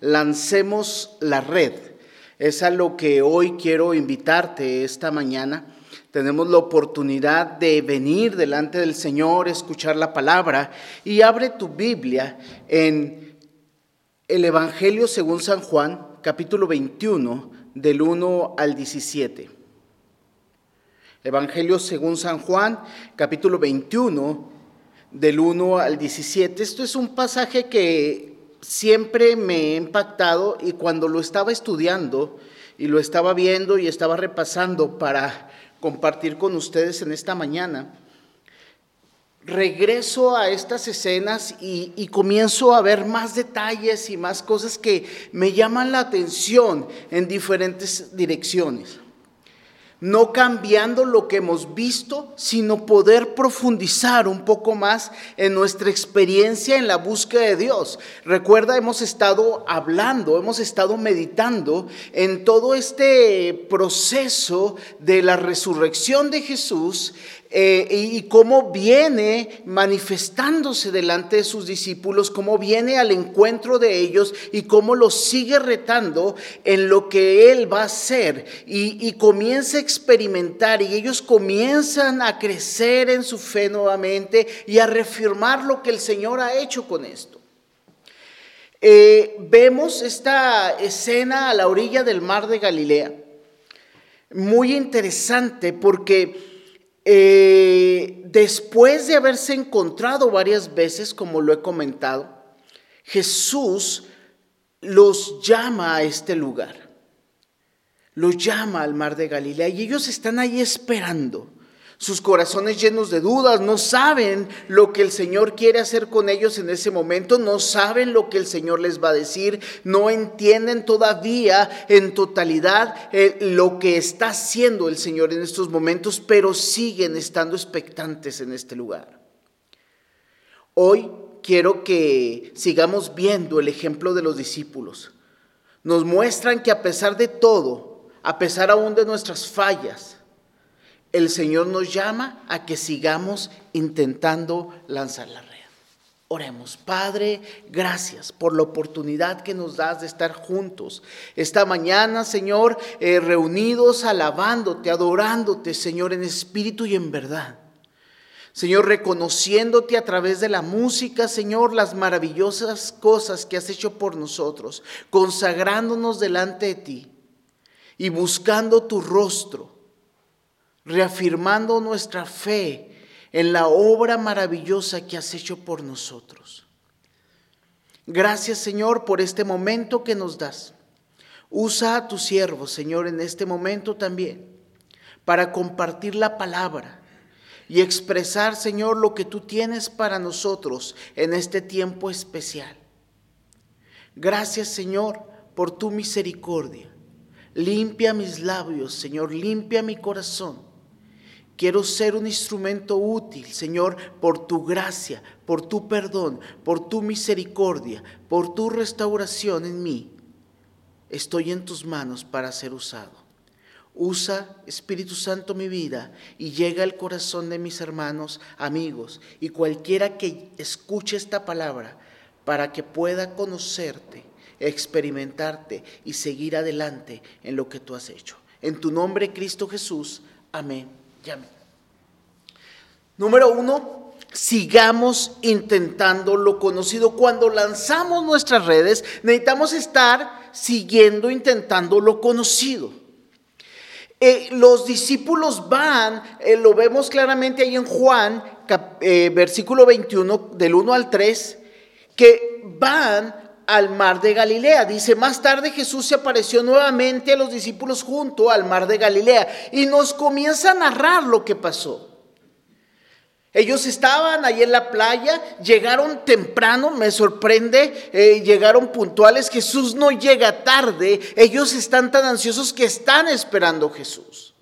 lancemos la red. Es a lo que hoy quiero invitarte esta mañana. Tenemos la oportunidad de venir delante del Señor, escuchar la palabra y abre tu Biblia en el Evangelio según San Juan, capítulo 21, del 1 al 17. Evangelio según San Juan, capítulo 21, del 1 al 17. Esto es un pasaje que siempre me ha impactado y cuando lo estaba estudiando y lo estaba viendo y estaba repasando para compartir con ustedes en esta mañana, regreso a estas escenas y, comienzo a ver más detalles y más cosas que me llaman la atención en diferentes direcciones no cambiando lo que hemos visto, sino poder profundizar un poco más en nuestra experiencia en la búsqueda de Dios. Recuerda, hemos estado hablando, hemos estado meditando en todo este proceso de la resurrección de Jesús eh, y, cómo viene manifestándose delante de sus discípulos, cómo viene al encuentro de ellos y cómo los sigue retando en lo que Él va a hacer y, comienza a experimentar y ellos comienzan a crecer en su fe nuevamente y a reafirmar lo que el Señor ha hecho con esto. Eh, vemos esta escena a la orilla del mar de Galilea, muy interesante porque eh, después de haberse encontrado varias veces, como lo he comentado, Jesús los llama a este lugar, los llama al mar de Galilea y ellos están ahí esperando sus corazones llenos de dudas, no saben lo que el Señor quiere hacer con ellos en ese momento, no saben lo que el Señor les va a decir, no entienden todavía en totalidad eh, lo que está haciendo el Señor en estos momentos, pero siguen estando expectantes en este lugar. Hoy quiero que sigamos viendo el ejemplo de los discípulos. Nos muestran que a pesar de todo, a pesar aún de nuestras fallas, el Señor nos llama a que sigamos intentando lanzar la red. Oremos, Padre, gracias por la oportunidad que nos das de estar juntos. Esta mañana, Señor, eh, reunidos, alabándote, adorándote, Señor, en espíritu y en verdad. Señor, reconociéndote a través de la música, Señor, las maravillosas cosas que has hecho por nosotros, consagrándonos delante de ti y buscando tu rostro reafirmando nuestra fe en la obra maravillosa que has hecho por nosotros. Gracias Señor por este momento que nos das. Usa a tu siervo, Señor, en este momento también, para compartir la palabra y expresar, Señor, lo que tú tienes para nosotros en este tiempo especial. Gracias, Señor, por tu misericordia. Limpia mis labios, Señor, limpia mi corazón Quiero ser un instrumento útil, Señor, por tu gracia, por tu perdón, por tu misericordia, por tu restauración en mí. Estoy en tus manos para ser usado. Usa, Espíritu Santo, mi vida y llega al corazón de mis hermanos, amigos y cualquiera que escuche esta palabra para que pueda conocerte, experimentarte y seguir adelante en lo que tú has hecho. En tu nombre, Cristo Jesús. Amén llame. Número uno, sigamos intentando lo conocido. Cuando lanzamos nuestras redes, necesitamos estar siguiendo intentando lo conocido. Eh, los discípulos van, eh, lo vemos claramente ahí en Juan, eh, versículo 21, del 1 al 3, que van al mar de Galilea. Dice, más tarde Jesús se apareció nuevamente a los discípulos junto al mar de Galilea y nos comienza a narrar lo que pasó. Ellos estaban ahí en la playa, llegaron temprano, me sorprende, eh, llegaron puntuales, Jesús no llega tarde, ellos están tan ansiosos que están esperando a Jesús.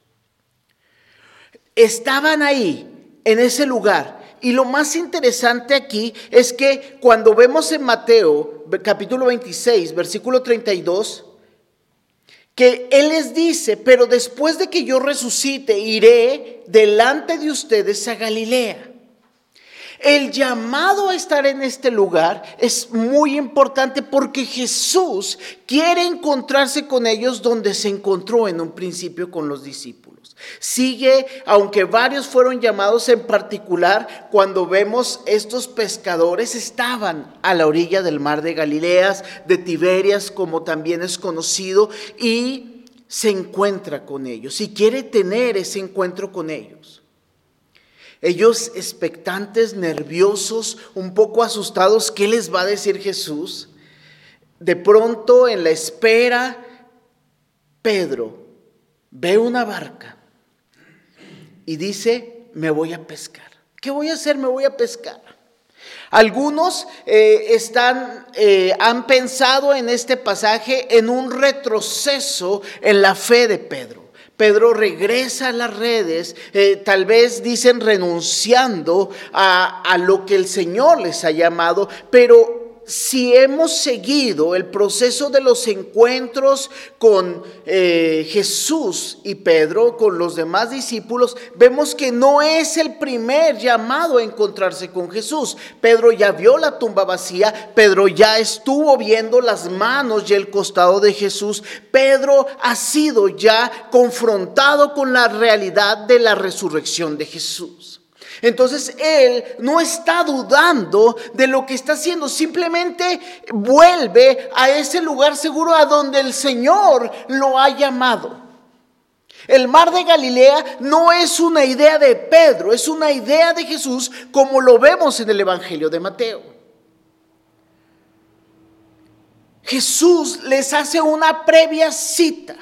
Estaban ahí, en ese lugar, y lo más interesante aquí es que cuando vemos en Mateo capítulo 26, versículo 32, que Él les dice, pero después de que yo resucite, iré delante de ustedes a Galilea. El llamado a estar en este lugar es muy importante porque Jesús quiere encontrarse con ellos donde se encontró en un principio con los discípulos. Sigue, aunque varios fueron llamados en particular, cuando vemos estos pescadores estaban a la orilla del mar de Galileas, de Tiberias, como también es conocido, y se encuentra con ellos y quiere tener ese encuentro con ellos. Ellos expectantes, nerviosos, un poco asustados, ¿qué les va a decir Jesús? De pronto en la espera, Pedro ve una barca y dice, me voy a pescar. ¿Qué voy a hacer? Me voy a pescar. Algunos eh, están, eh, han pensado en este pasaje en un retroceso en la fe de Pedro. Pedro regresa a las redes, eh, tal vez dicen renunciando a, a lo que el Señor les ha llamado, pero si hemos seguido el proceso de los encuentros con eh, Jesús y Pedro, con los demás discípulos, vemos que no es el primer llamado a encontrarse con Jesús. Pedro ya vio la tumba vacía, Pedro ya estuvo viendo las manos y el costado de Jesús, Pedro ha sido ya confrontado con la realidad de la resurrección de Jesús. Entonces él no está dudando de lo que está haciendo, simplemente vuelve a ese lugar seguro a donde el Señor lo ha llamado. El mar de Galilea no es una idea de Pedro, es una idea de Jesús como lo vemos en el Evangelio de Mateo. Jesús les hace una previa cita.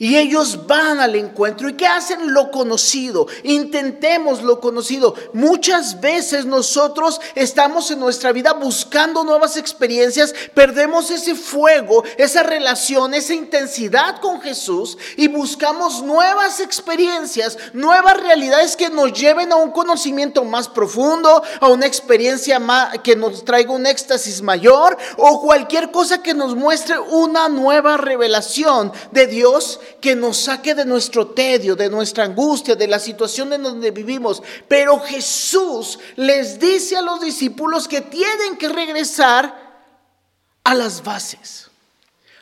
Y ellos van al encuentro. ¿Y qué hacen? Lo conocido. Intentemos lo conocido. Muchas veces nosotros estamos en nuestra vida buscando nuevas experiencias, perdemos ese fuego, esa relación, esa intensidad con Jesús y buscamos nuevas experiencias, nuevas realidades que nos lleven a un conocimiento más profundo, a una experiencia que nos traiga un éxtasis mayor o cualquier cosa que nos muestre una nueva revelación de Dios que nos saque de nuestro tedio, de nuestra angustia, de la situación en donde vivimos. Pero Jesús les dice a los discípulos que tienen que regresar a las bases.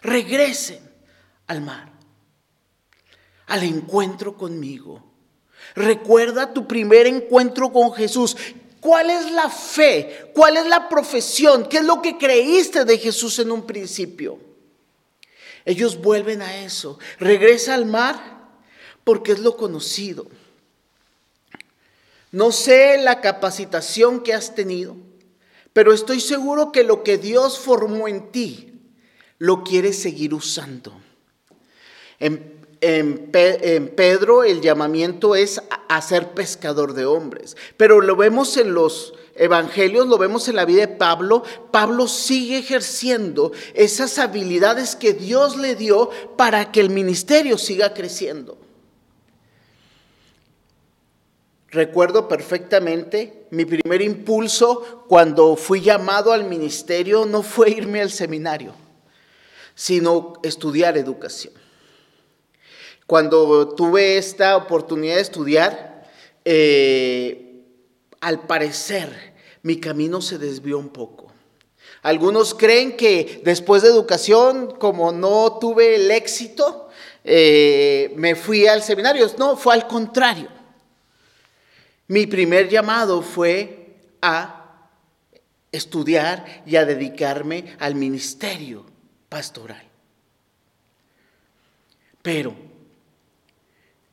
Regresen al mar, al encuentro conmigo. Recuerda tu primer encuentro con Jesús. ¿Cuál es la fe? ¿Cuál es la profesión? ¿Qué es lo que creíste de Jesús en un principio? Ellos vuelven a eso. Regresa al mar porque es lo conocido. No sé la capacitación que has tenido, pero estoy seguro que lo que Dios formó en ti lo quieres seguir usando. En, Pedro el llamamiento es a ser pescador de hombres, pero lo vemos en los evangelios, lo vemos en la vida de Pablo, Pablo sigue ejerciendo esas habilidades que Dios le dio para que el ministerio siga creciendo. Recuerdo perfectamente mi primer impulso cuando fui llamado al ministerio no fue irme al seminario, sino estudiar educación. Cuando tuve esta oportunidad de estudiar, eh, al parecer mi camino se desvió un poco. Algunos creen que después de educación, como no tuve el éxito, eh, me fui al seminario. No, fue al contrario. Mi primer llamado fue a estudiar y a dedicarme al ministerio pastoral. Pero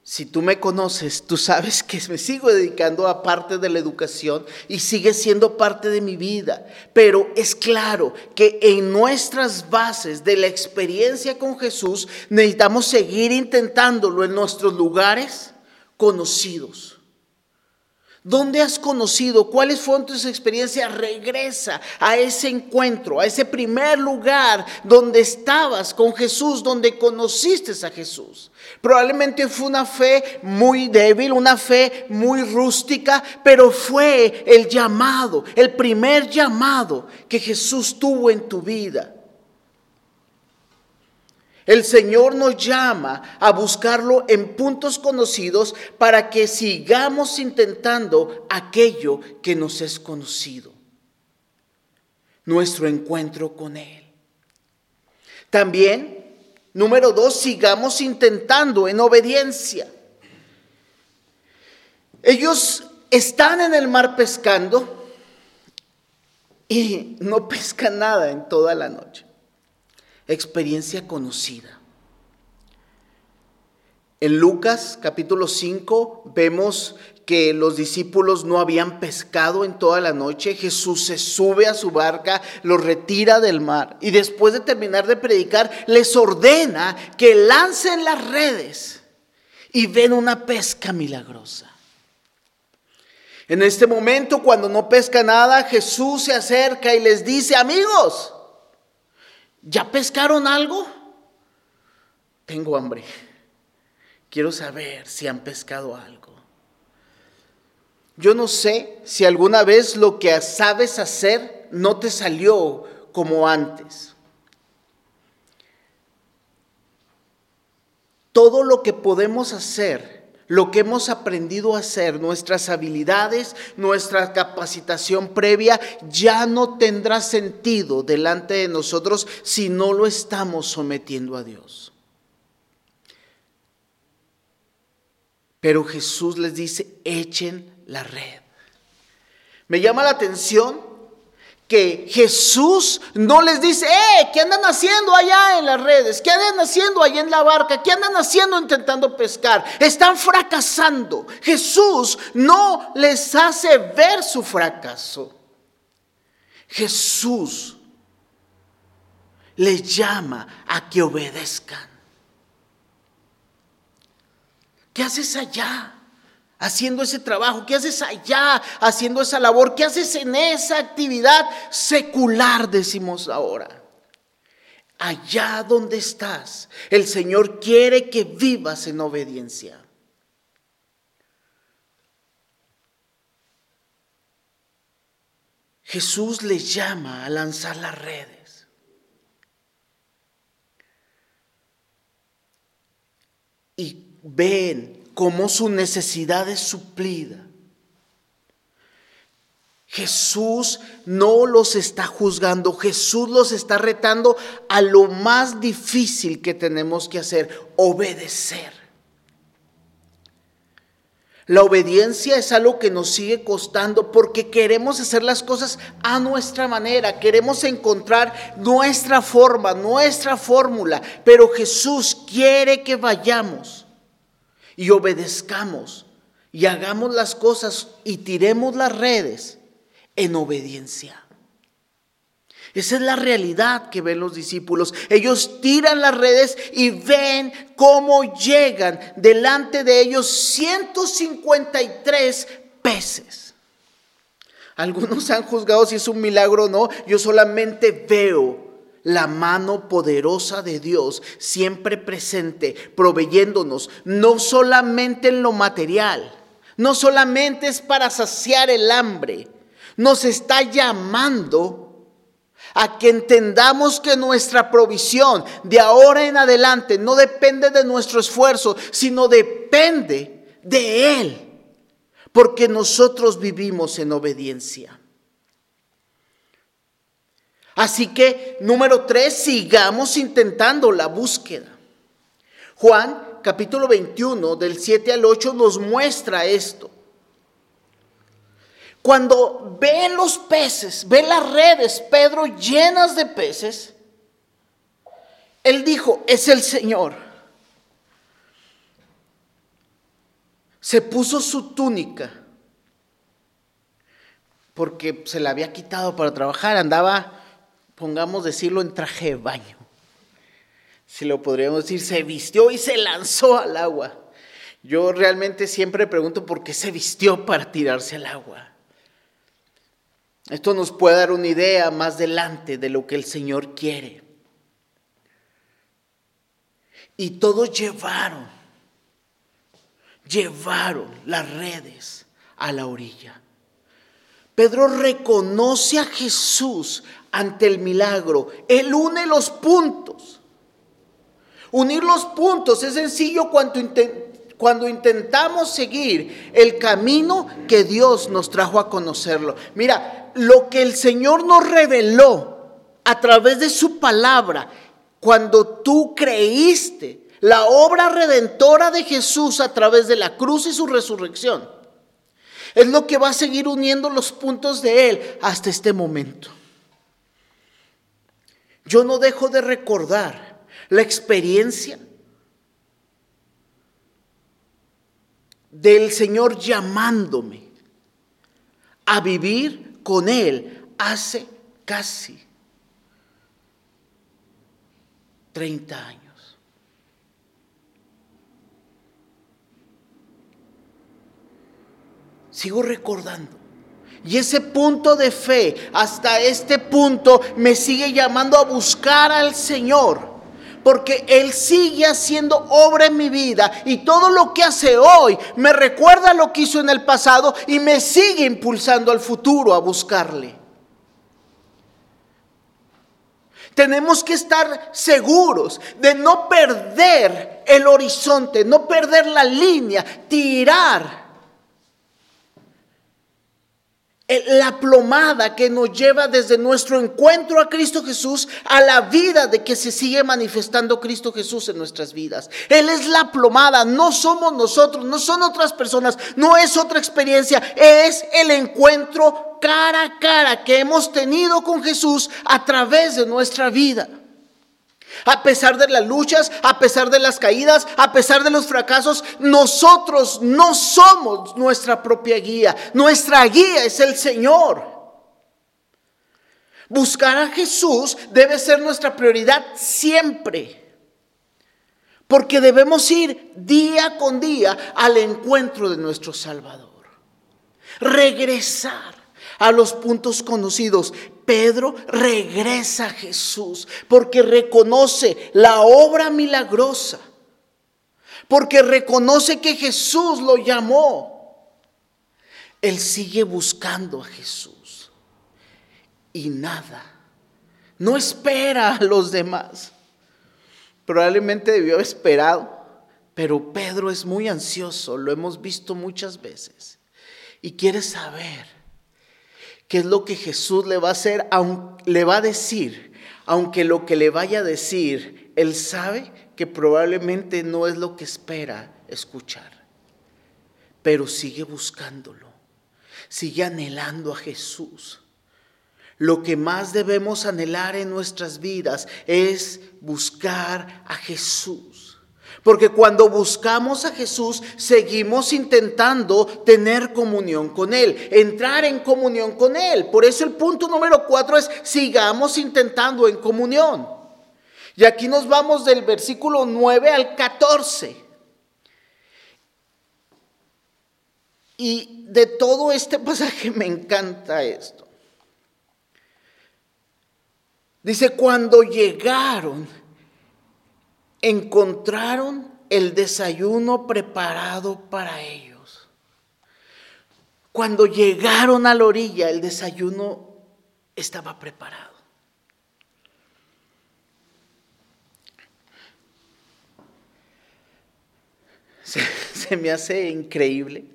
si tú me conoces, tú sabes que me sigo dedicando a parte de la educación y sigue siendo parte de mi vida. Pero es claro que en nuestras bases de la experiencia con Jesús necesitamos seguir intentándolo en nuestros lugares conocidos. ¿Dónde has conocido? ¿Cuáles fueron tus experiencias? Regresa a ese encuentro, a ese primer lugar donde estabas con Jesús, donde conociste a Jesús. Probablemente fue una fe muy débil, una fe muy rústica, pero fue el llamado, el primer llamado que Jesús tuvo en tu vida. El Señor nos llama a buscarlo en puntos conocidos para que sigamos intentando aquello que nos es conocido. Nuestro encuentro con Él. También, número dos, sigamos intentando en obediencia. Ellos están en el mar pescando y no pescan nada en toda la noche experiencia conocida. En Lucas capítulo 5 vemos que los discípulos no habían pescado en toda la noche. Jesús se sube a su barca, los retira del mar y después de terminar de predicar les ordena que lancen las redes y ven una pesca milagrosa. En este momento, cuando no pesca nada, Jesús se acerca y les dice, amigos, ¿Ya pescaron algo? Tengo hambre. Quiero saber si han pescado algo. Yo no sé si alguna vez lo que sabes hacer no te salió como antes. Todo lo que podemos hacer lo que hemos aprendido a hacer, nuestras habilidades, nuestra capacitación previa, ya no tendrá sentido delante de nosotros si no lo estamos sometiendo a Dios. Pero Jesús les dice, echen la red. Me llama la atención que Jesús no les dice, eh, ¿qué andan haciendo allá en las redes? ¿Qué andan haciendo allá en la barca? ¿Qué andan haciendo intentando pescar? Están fracasando. Jesús no les hace ver su fracaso. Jesús les llama a que obedezcan. ¿Qué haces allá? Haciendo ese trabajo? ¿Qué haces allá haciendo esa labor? ¿Qué haces en esa actividad secular, decimos ahora? Allá donde estás, el Señor quiere que vivas en obediencia. Jesús les llama a lanzar las redes. Y ven como su necesidad es suplida. Jesús no los está juzgando, Jesús los está retando a lo más difícil que tenemos que hacer, obedecer. La obediencia es algo que nos sigue costando porque queremos hacer las cosas a nuestra manera, queremos encontrar nuestra forma, nuestra fórmula, pero Jesús quiere que vayamos y obedezcamos y hagamos las cosas y tiremos las redes en obediencia. Esa es la realidad que ven los discípulos. Ellos tiran las redes y ven cómo llegan delante de ellos 153 peces. Algunos han juzgado si es un milagro o no. Yo solamente veo la mano poderosa de Dios siempre presente, proveyéndonos, no solamente en lo material, no solamente es para saciar el hambre, nos está llamando a que entendamos que nuestra provisión de ahora en adelante no depende de nuestro esfuerzo, sino depende de Él, porque nosotros vivimos en obediencia. Así que, número tres, sigamos intentando la búsqueda. Juan capítulo 21 del 7 al 8 nos muestra esto. Cuando ve los peces, ve las redes, Pedro llenas de peces, él dijo, es el Señor. Se puso su túnica porque se la había quitado para trabajar, andaba pongamos decirlo en traje de baño. Si lo podríamos decir, se vistió y se lanzó al agua. Yo realmente siempre pregunto por qué se vistió para tirarse al agua. Esto nos puede dar una idea más adelante de lo que el Señor quiere. Y todos llevaron, llevaron las redes a la orilla. Pedro reconoce a Jesús ante el milagro. Él une los puntos. Unir los puntos es sencillo cuando, cuando intentamos seguir el camino que Dios nos trajo a conocerlo. Mira, lo que el Señor nos reveló a través de su palabra, cuando tú creíste la obra redentora de Jesús a través de la cruz y su resurrección, es lo que va a seguir uniendo los puntos de Él hasta este momento. Yo no dejo de recordar la experiencia del Señor llamándome a vivir con Él hace casi 30 años. Sigo recordando. Y ese punto de fe, hasta este punto, me sigue llamando a buscar al Señor. Porque Él sigue haciendo obra en mi vida y todo lo que hace hoy me recuerda lo que hizo en el pasado y me sigue impulsando al futuro a buscarle. Tenemos que estar seguros de no perder el horizonte, no perder la línea, tirar la plomada que nos lleva desde nuestro encuentro a Cristo Jesús a la vida de que se sigue manifestando Cristo Jesús en nuestras vidas. Él es la plomada, no somos nosotros, no son otras personas, no es otra experiencia, es el encuentro cara a cara que hemos tenido con Jesús a través de nuestra vida. A pesar de las luchas, a pesar de las caídas, a pesar de los fracasos, nosotros no somos nuestra propia guía. Nuestra guía es el Señor. Buscar a Jesús debe ser nuestra prioridad siempre. Porque debemos ir día con día al encuentro de nuestro Salvador. Regresar a los puntos conocidos. Pedro regresa a Jesús porque reconoce la obra milagrosa, porque reconoce que Jesús lo llamó. Él sigue buscando a Jesús y nada, no espera a los demás. Probablemente debió haber esperado, pero Pedro es muy ansioso, lo hemos visto muchas veces, y quiere saber qué es lo que Jesús le va a hacer, le va a decir, aunque lo que le vaya a decir, él sabe que probablemente no es lo que espera escuchar, pero sigue buscándolo, sigue anhelando a Jesús. Lo que más debemos anhelar en nuestras vidas es buscar a Jesús. Porque cuando buscamos a Jesús, seguimos intentando tener comunión con Él, entrar en comunión con Él. Por eso el punto número cuatro es, sigamos intentando en comunión. Y aquí nos vamos del versículo 9 al 14. Y de todo este pasaje me encanta esto. Dice, cuando llegaron encontraron el desayuno preparado para ellos. Cuando llegaron a la orilla, el desayuno estaba preparado. Se, me hace increíble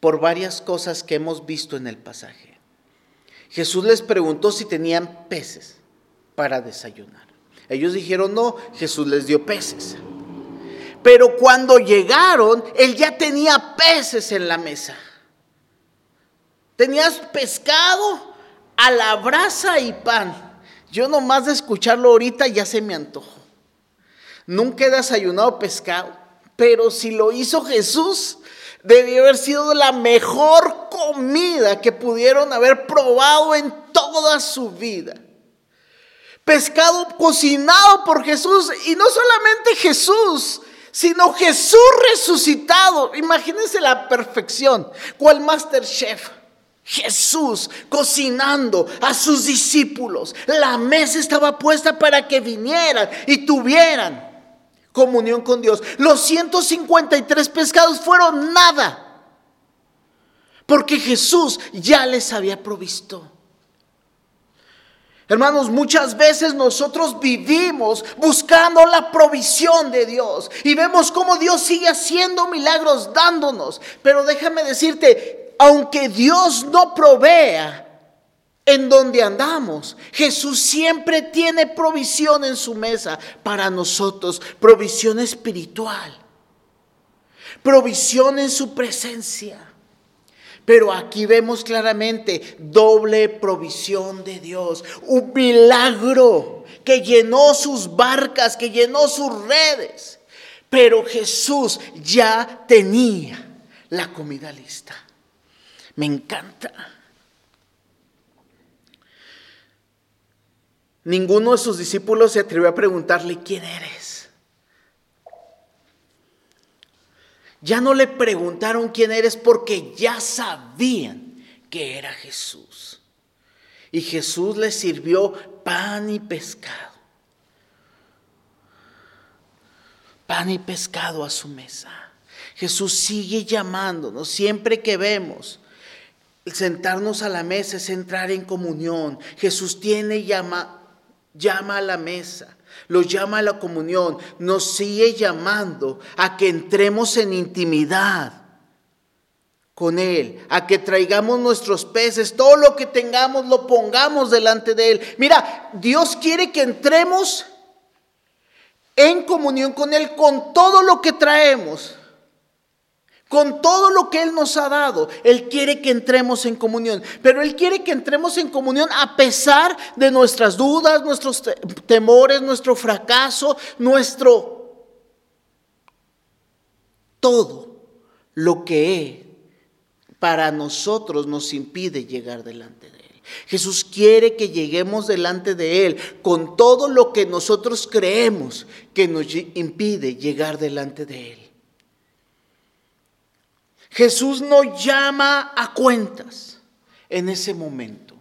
por varias cosas que hemos visto en el pasaje. Jesús les preguntó si tenían peces para desayunar. Ellos dijeron no, Jesús les dio peces. Pero cuando llegaron, él ya tenía peces en la mesa. Tenías pescado a la brasa y pan. Yo nomás de escucharlo ahorita ya se me antojó. Nunca he desayunado pescado, pero si lo hizo Jesús, debió haber sido la mejor comida que pudieron haber probado en toda su vida pescado cocinado por Jesús y no solamente Jesús, sino Jesús resucitado. Imagínense la perfección. ¿Cuál Master Chef? Jesús cocinando a sus discípulos. La mesa estaba puesta para que vinieran y tuvieran comunión con Dios. Los 153 pescados fueron nada. Porque Jesús ya les había provisto. Hermanos, muchas veces nosotros vivimos buscando la provisión de Dios y vemos cómo Dios sigue haciendo milagros dándonos. Pero déjame decirte, aunque Dios no provea en donde andamos, Jesús siempre tiene provisión en su mesa para nosotros, provisión espiritual, provisión en su presencia. Pero aquí vemos claramente doble provisión de Dios, un milagro que llenó sus barcas, que llenó sus redes. Pero Jesús ya tenía la comida lista. Me encanta. Ninguno de sus discípulos se atrevió a preguntarle, ¿quién eres? Ya no le preguntaron quién eres porque ya sabían que era Jesús. Y Jesús les sirvió pan y pescado. Pan y pescado a su mesa. Jesús sigue llamándonos siempre que vemos. sentarnos a la mesa es entrar en comunión. Jesús tiene llama, llama a la mesa los llama a la comunión, nos sigue llamando a que entremos en intimidad con Él, a que traigamos nuestros peces, todo lo que tengamos lo pongamos delante de Él. Mira, Dios quiere que entremos en comunión con Él con todo lo que traemos con todo lo que Él nos ha dado. Él quiere que entremos en comunión, pero Él quiere que entremos en comunión a pesar de nuestras dudas, nuestros temores, nuestro fracaso, nuestro... Todo lo que para nosotros nos impide llegar delante de Él. Jesús quiere que lleguemos delante de Él con todo lo que nosotros creemos que nos impide llegar delante de Él. Jesús no llama a cuentas en ese momento.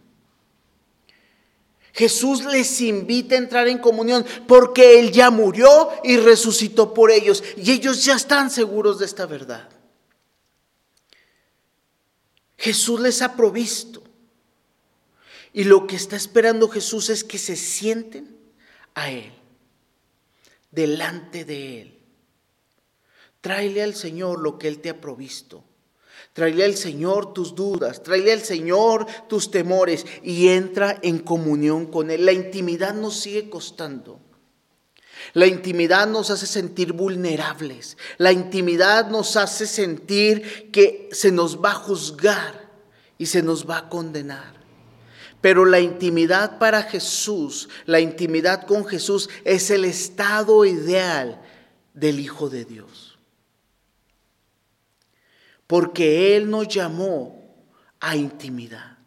Jesús les invita a entrar en comunión porque Él ya murió y resucitó por ellos y ellos ya están seguros de esta verdad. Jesús les ha provisto y lo que está esperando Jesús es que se sienten a Él, delante de Él. Tráele al Señor lo que Él te ha provisto. Tráele al Señor tus dudas, tráele al Señor tus temores y entra en comunión con Él. La intimidad nos sigue costando. La intimidad nos hace sentir vulnerables. La intimidad nos hace sentir que se nos va a juzgar y se nos va a condenar. Pero la intimidad para Jesús, la intimidad con Jesús es el estado ideal del Hijo de Dios porque Él nos llamó a intimidad.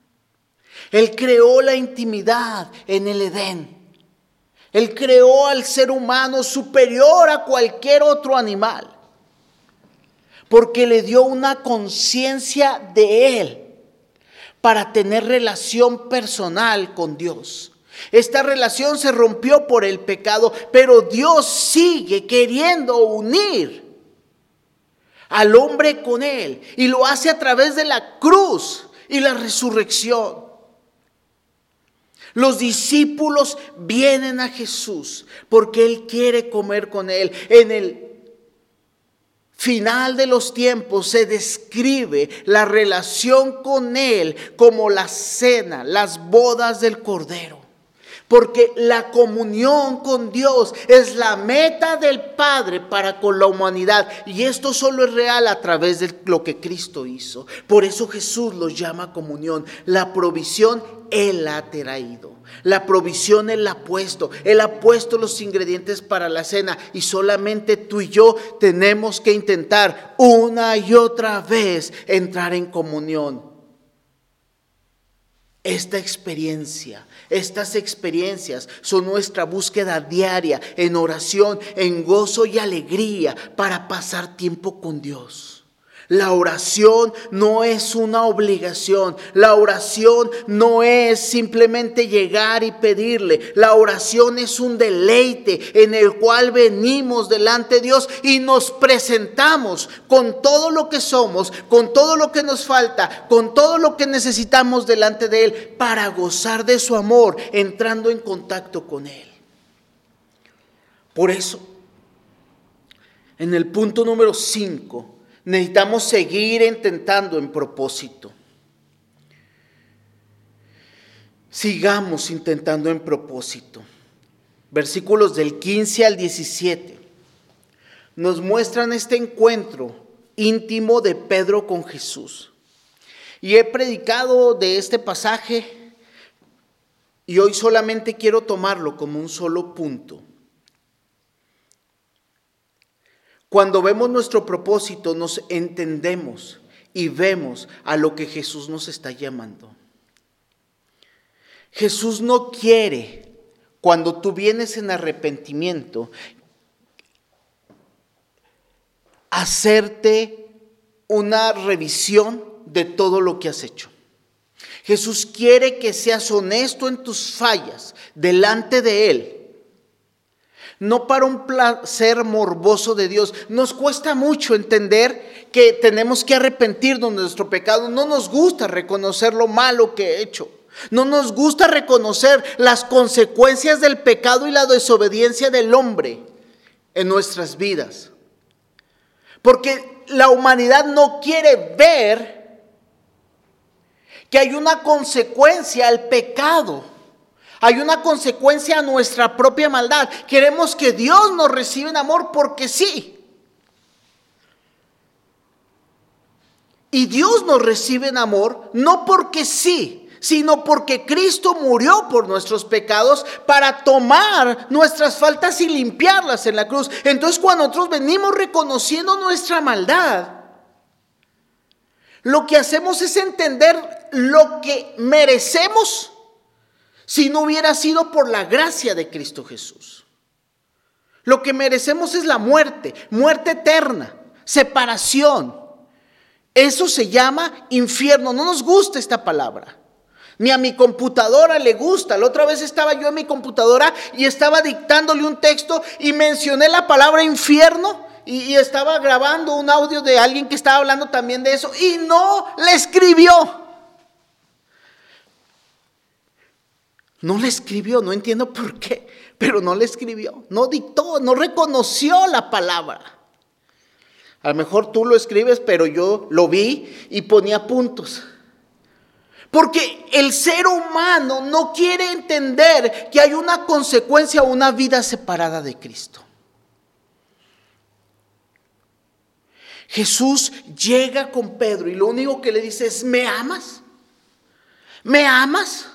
Él creó la intimidad en el Edén. Él creó al ser humano superior a cualquier otro animal, porque le dio una conciencia de Él para tener relación personal con Dios. Esta relación se rompió por el pecado, pero Dios sigue queriendo unir al hombre con él y lo hace a través de la cruz y la resurrección. Los discípulos vienen a Jesús porque Él quiere comer con Él. En el final de los tiempos se describe la relación con Él como la cena, las bodas del Cordero. Porque la comunión con Dios es la meta del Padre para con la humanidad. Y esto solo es real a través de lo que Cristo hizo. Por eso Jesús los llama comunión. La provisión Él ha traído. La provisión Él ha puesto. Él ha puesto los ingredientes para la cena. Y solamente tú y yo tenemos que intentar una y otra vez entrar en comunión. Esta experiencia estas experiencias son nuestra búsqueda diaria en oración, en gozo y alegría para pasar tiempo con Dios. La oración no es una obligación. La oración no es simplemente llegar y pedirle. La oración es un deleite en el cual venimos delante de Dios y nos presentamos con todo lo que somos, con todo lo que nos falta, con todo lo que necesitamos delante de Él para gozar de su amor, entrando en contacto con Él. Por eso, en el punto número 5, necesitamos seguir intentando en propósito. Sigamos intentando en propósito. Versículos del 15 al 17 nos muestran este encuentro íntimo de Pedro con Jesús. Y he predicado de este pasaje y hoy solamente quiero tomarlo como un solo punto. Cuando vemos nuestro propósito, nos entendemos y vemos a lo que Jesús nos está llamando. Jesús no quiere, cuando tú vienes en arrepentimiento, hacerte una revisión de todo lo que has hecho. Jesús quiere que seas honesto en tus fallas delante de Él no para un placer morboso de Dios. Nos cuesta mucho entender que tenemos que arrepentirnos de nuestro pecado. No nos gusta reconocer lo malo que he hecho. No nos gusta reconocer las consecuencias del pecado y la desobediencia del hombre en nuestras vidas. Porque la humanidad no quiere ver que hay una consecuencia al pecado. Hay una consecuencia a nuestra propia maldad. Queremos que Dios nos reciba en amor porque sí. Y Dios nos recibe en amor no porque sí, sino porque Cristo murió por nuestros pecados para tomar nuestras faltas y limpiarlas en la cruz. Entonces cuando nosotros venimos reconociendo nuestra maldad, lo que hacemos es entender lo que merecemos si no hubiera sido por la gracia de Cristo Jesús. Lo que merecemos es la muerte, muerte eterna, separación. Eso se llama infierno. No nos gusta esta palabra. Ni a mi computadora le gusta. La otra vez estaba yo en mi computadora y estaba dictándole un texto y mencioné la palabra infierno y, estaba grabando un audio de alguien que estaba hablando también de eso y no le escribió. No le escribió, no entiendo por qué, pero no le escribió, no dictó, no reconoció la palabra. A lo mejor tú lo escribes, pero yo lo vi y ponía puntos. Porque el ser humano no quiere entender que hay una consecuencia o una vida separada de Cristo. Jesús llega con Pedro y lo único que le dice es, ¿me amas? ¿Me amas?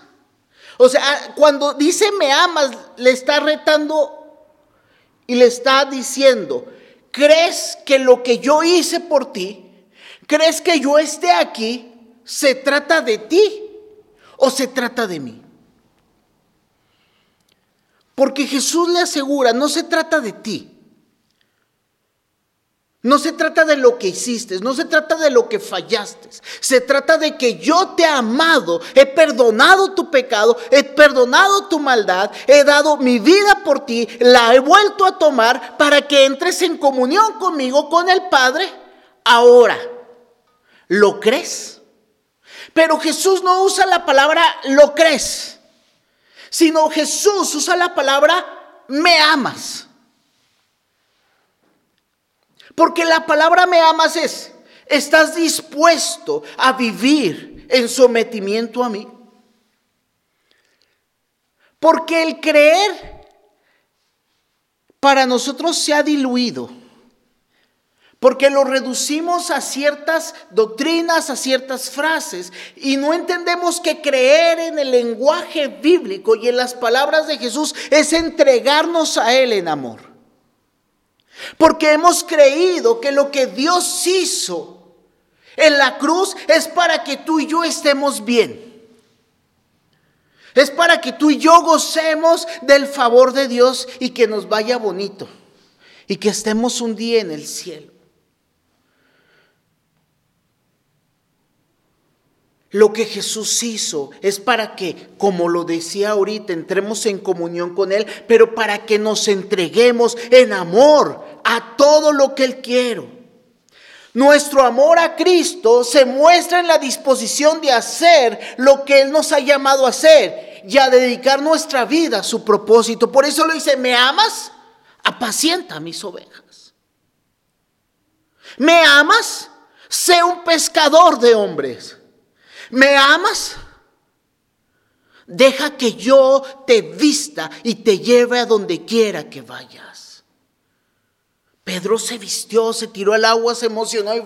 O sea, cuando dice me amas, le está retando y le está diciendo, ¿crees que lo que yo hice por ti, crees que yo esté aquí, se trata de ti o se trata de mí? Porque Jesús le asegura, no se trata de ti, no se trata de lo que hiciste, no se trata de lo que fallaste. Se trata de que yo te he amado, he perdonado tu pecado, he perdonado tu maldad, he dado mi vida por ti, la he vuelto a tomar para que entres en comunión conmigo, con el Padre. Ahora, ¿lo crees? Pero Jesús no usa la palabra lo crees, sino Jesús usa la palabra me amas. Porque la palabra me amas es, ¿estás dispuesto a vivir en sometimiento a mí? Porque el creer para nosotros se ha diluido. Porque lo reducimos a ciertas doctrinas, a ciertas frases, y no entendemos que creer en el lenguaje bíblico y en las palabras de Jesús es entregarnos a Él en amor. Porque hemos creído que lo que Dios hizo en la cruz es para que tú y yo estemos bien. Es para que tú y yo gocemos del favor de Dios y que nos vaya bonito. Y que estemos un día en el cielo. Lo que Jesús hizo es para que, como lo decía ahorita, entremos en comunión con Él, pero para que nos entreguemos en amor a todo lo que Él quiere. Nuestro amor a Cristo se muestra en la disposición de hacer lo que Él nos ha llamado a hacer y a dedicar nuestra vida a su propósito. Por eso lo dice, ¿me amas? Apacienta mis ovejas. ¿Me amas? Sé un pescador de hombres. ¿Me amas? Deja que yo te vista y te lleve a donde quiera que vayas. Pedro se vistió, se tiró al agua, se emocionó y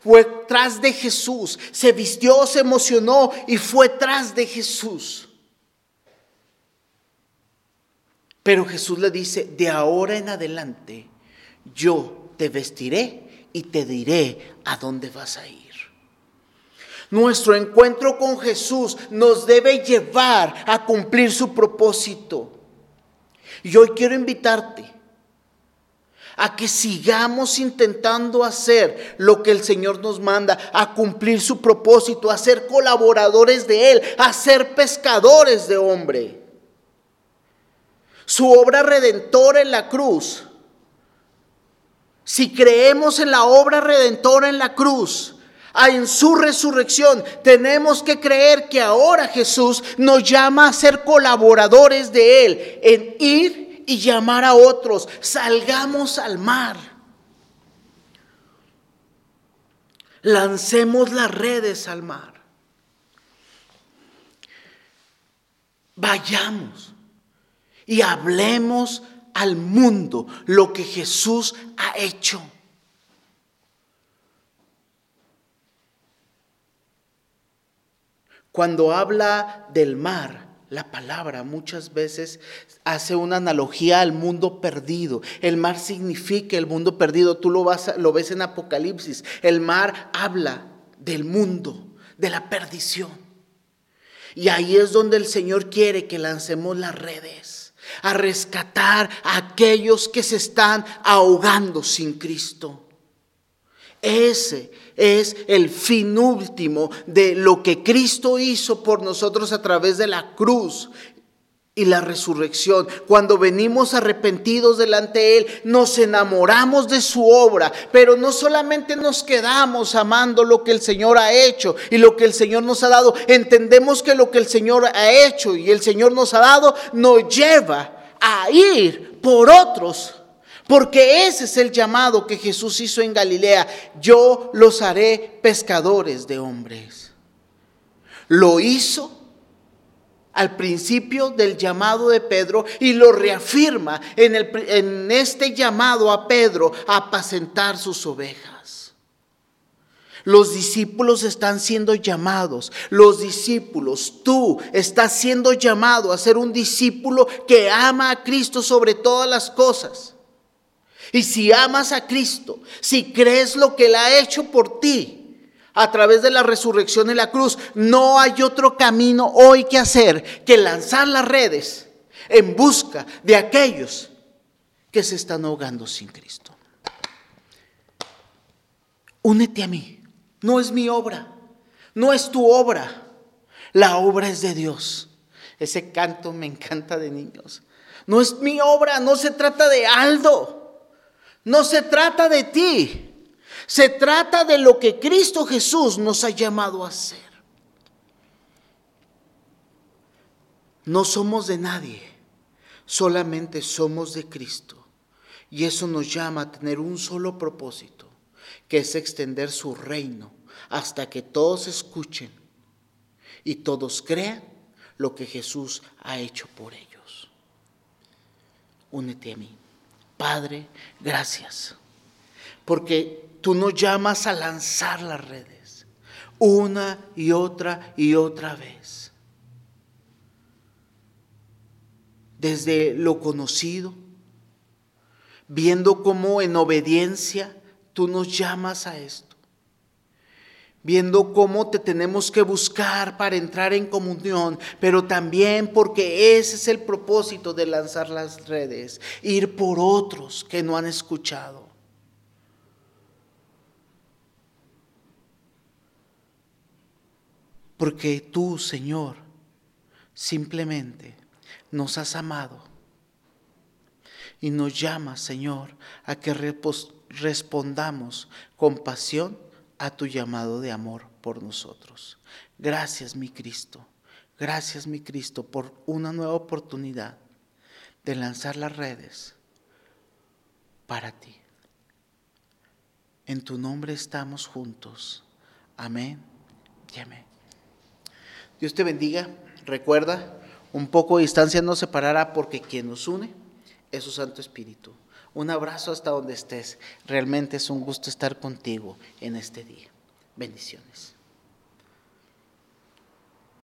fue tras de Jesús. Se vistió, se emocionó y fue tras de Jesús. Pero Jesús le dice, de ahora en adelante yo te vestiré y te diré a dónde vas a ir. Nuestro encuentro con Jesús nos debe llevar a cumplir su propósito. Y hoy quiero invitarte a que sigamos intentando hacer lo que el Señor nos manda, a cumplir su propósito, a ser colaboradores de Él, a ser pescadores de hombre. Su obra redentora en la cruz. Si creemos en la obra redentora en la cruz, en su resurrección, tenemos que creer que ahora Jesús nos llama a ser colaboradores de Él, en ir y llamar a otros, salgamos al mar. Lancemos las redes al mar. Vayamos y hablemos al mundo lo que Jesús ha hecho. Cuando habla del mar, la palabra muchas veces hace una analogía al mundo perdido. El mar significa el mundo perdido. Tú lo, vas, lo ves en Apocalipsis. El mar habla del mundo, de la perdición. Y ahí es donde el Señor quiere que lancemos las redes a rescatar a aquellos que se están ahogando sin Cristo. Ese es el fin último de lo que Cristo hizo por nosotros a través de la cruz y la resurrección. Cuando venimos arrepentidos delante de Él, nos enamoramos de su obra, pero no solamente nos quedamos amando lo que el Señor ha hecho y lo que el Señor nos ha dado, entendemos que lo que el Señor ha hecho y el Señor nos ha dado nos lleva a ir por otros porque ese es el llamado que Jesús hizo en Galilea. Yo los haré pescadores de hombres. Lo hizo al principio del llamado de Pedro y lo reafirma en, este llamado a Pedro a apacentar sus ovejas. Los discípulos están siendo llamados. Los discípulos, tú estás siendo llamado a ser un discípulo que ama a Cristo sobre todas las cosas. Y si amas a Cristo, si crees lo que Él ha hecho por ti a través de la resurrección en la cruz, no hay otro camino hoy que hacer que lanzar las redes en busca de aquellos que se están ahogando sin Cristo. Únete a mí. No es mi obra, no es tu obra. La obra es de Dios. Ese canto me encanta de niños. No es mi obra, no se trata de Aldo. No se trata de ti, se trata de lo que Cristo Jesús nos ha llamado a hacer. No somos de nadie, solamente somos de Cristo. Y eso nos llama a tener un solo propósito, que es extender su reino hasta que todos escuchen y todos crean lo que Jesús ha hecho por ellos. Únete a mí. Padre, gracias, porque tú nos llamas a lanzar las redes una y otra y otra vez. Desde lo conocido, viendo cómo en obediencia tú nos llamas a esto viendo cómo te tenemos que buscar para entrar en comunión, pero también porque ese es el propósito de lanzar las redes, ir por otros que no han escuchado. Porque tú, Señor, simplemente nos has amado y nos llamas, Señor, a que respondamos con pasión a tu llamado de amor por nosotros. Gracias, mi Cristo. Gracias, mi Cristo, por una nueva oportunidad de lanzar las redes para ti. En tu nombre estamos juntos. Amén y amén. Dios te bendiga. Recuerda, un poco de distancia nos separará porque quien nos une es su Santo Espíritu. Un abrazo hasta donde estés. Realmente es un gusto estar contigo en este día. Bendiciones.